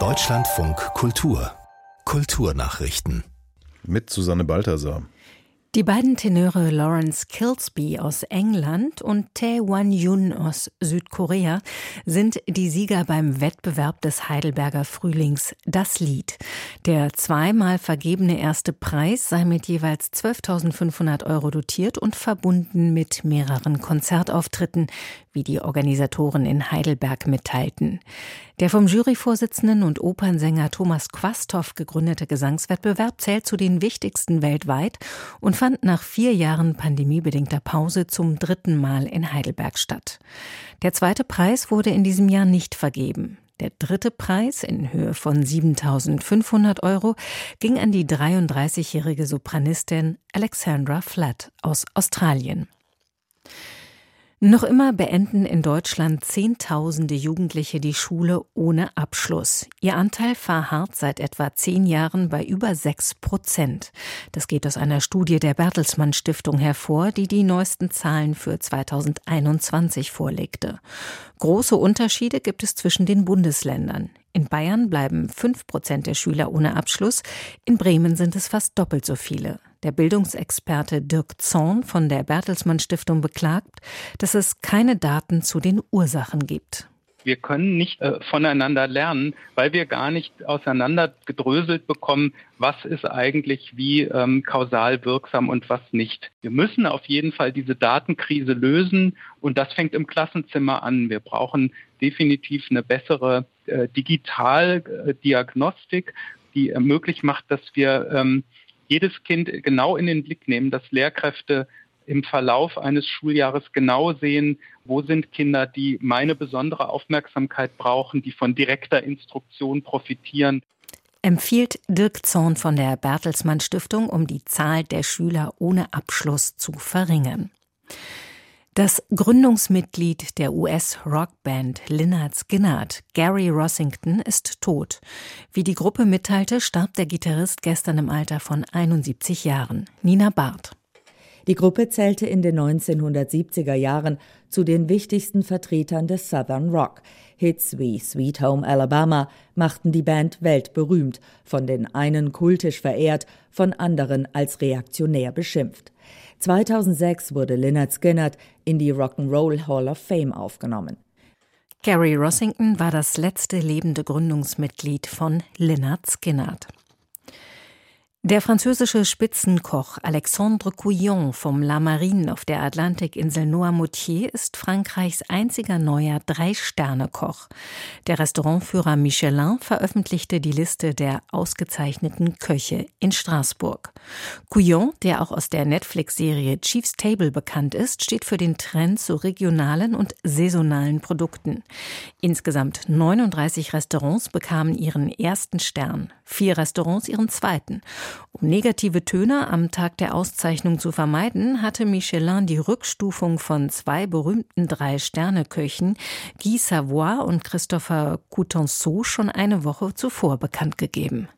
Deutschlandfunk Kultur Kulturnachrichten mit Susanne Balthasar. Die beiden Tenöre Lawrence Kilsby aus England und Tae Wan-yun aus Südkorea sind die Sieger beim Wettbewerb des Heidelberger Frühlings Das Lied. Der zweimal vergebene erste Preis sei mit jeweils 12.500 Euro dotiert und verbunden mit mehreren Konzertauftritten, wie die Organisatoren in Heidelberg mitteilten. Der vom Juryvorsitzenden und Opernsänger Thomas Quasthoff gegründete Gesangswettbewerb zählt zu den wichtigsten weltweit und fand nach vier Jahren pandemiebedingter Pause zum dritten Mal in Heidelberg statt. Der zweite Preis wurde in diesem Jahr nicht vergeben. Der dritte Preis in Höhe von 7500 Euro ging an die 33-jährige Sopranistin Alexandra Flatt aus Australien. Noch immer beenden in Deutschland Zehntausende Jugendliche die Schule ohne Abschluss. Ihr Anteil verharrt seit etwa zehn Jahren bei über sechs Prozent. Das geht aus einer Studie der Bertelsmann Stiftung hervor, die die neuesten Zahlen für 2021 vorlegte. Große Unterschiede gibt es zwischen den Bundesländern. In Bayern bleiben fünf Prozent der Schüler ohne Abschluss, in Bremen sind es fast doppelt so viele. Der Bildungsexperte Dirk Zorn von der Bertelsmann Stiftung beklagt, dass es keine Daten zu den Ursachen gibt. Wir können nicht äh, voneinander lernen, weil wir gar nicht auseinandergedröselt bekommen, was ist eigentlich wie ähm, kausal wirksam und was nicht. Wir müssen auf jeden Fall diese Datenkrise lösen und das fängt im Klassenzimmer an. Wir brauchen definitiv eine bessere äh, Digitaldiagnostik, die ermöglicht macht, dass wir ähm, jedes Kind genau in den Blick nehmen, dass Lehrkräfte im Verlauf eines Schuljahres genau sehen, wo sind Kinder, die meine besondere Aufmerksamkeit brauchen, die von direkter Instruktion profitieren. Empfiehlt Dirk Zorn von der Bertelsmann Stiftung, um die Zahl der Schüler ohne Abschluss zu verringern. Das Gründungsmitglied der US-Rockband Lynyrd Skynyrd, Gary Rossington, ist tot. Wie die Gruppe mitteilte, starb der Gitarrist gestern im Alter von 71 Jahren. Nina Barth. Die Gruppe zählte in den 1970er Jahren zu den wichtigsten Vertretern des Southern Rock. Hits wie Sweet Home Alabama machten die Band weltberühmt, von den einen kultisch verehrt, von anderen als reaktionär beschimpft. 2006 wurde Lynyrd Skynyrd in die Rock'n'Roll Hall of Fame aufgenommen. Gary Rossington war das letzte lebende Gründungsmitglied von Lynyrd Skynyrd. Der französische Spitzenkoch Alexandre Couillon vom La Marine auf der Atlantikinsel Noirmoutier ist Frankreichs einziger neuer Drei-Sterne-Koch. Der Restaurantführer Michelin veröffentlichte die Liste der ausgezeichneten Köche in Straßburg. Couillon, der auch aus der Netflix-Serie Chief's Table bekannt ist, steht für den Trend zu regionalen und saisonalen Produkten. Insgesamt 39 Restaurants bekamen ihren ersten Stern, vier Restaurants ihren zweiten. Um negative Töne am Tag der Auszeichnung zu vermeiden, hatte Michelin die Rückstufung von zwei berühmten Drei-Sterne-Köchen, Guy Savoy und Christopher Coutenceau, schon eine Woche zuvor bekannt gegeben.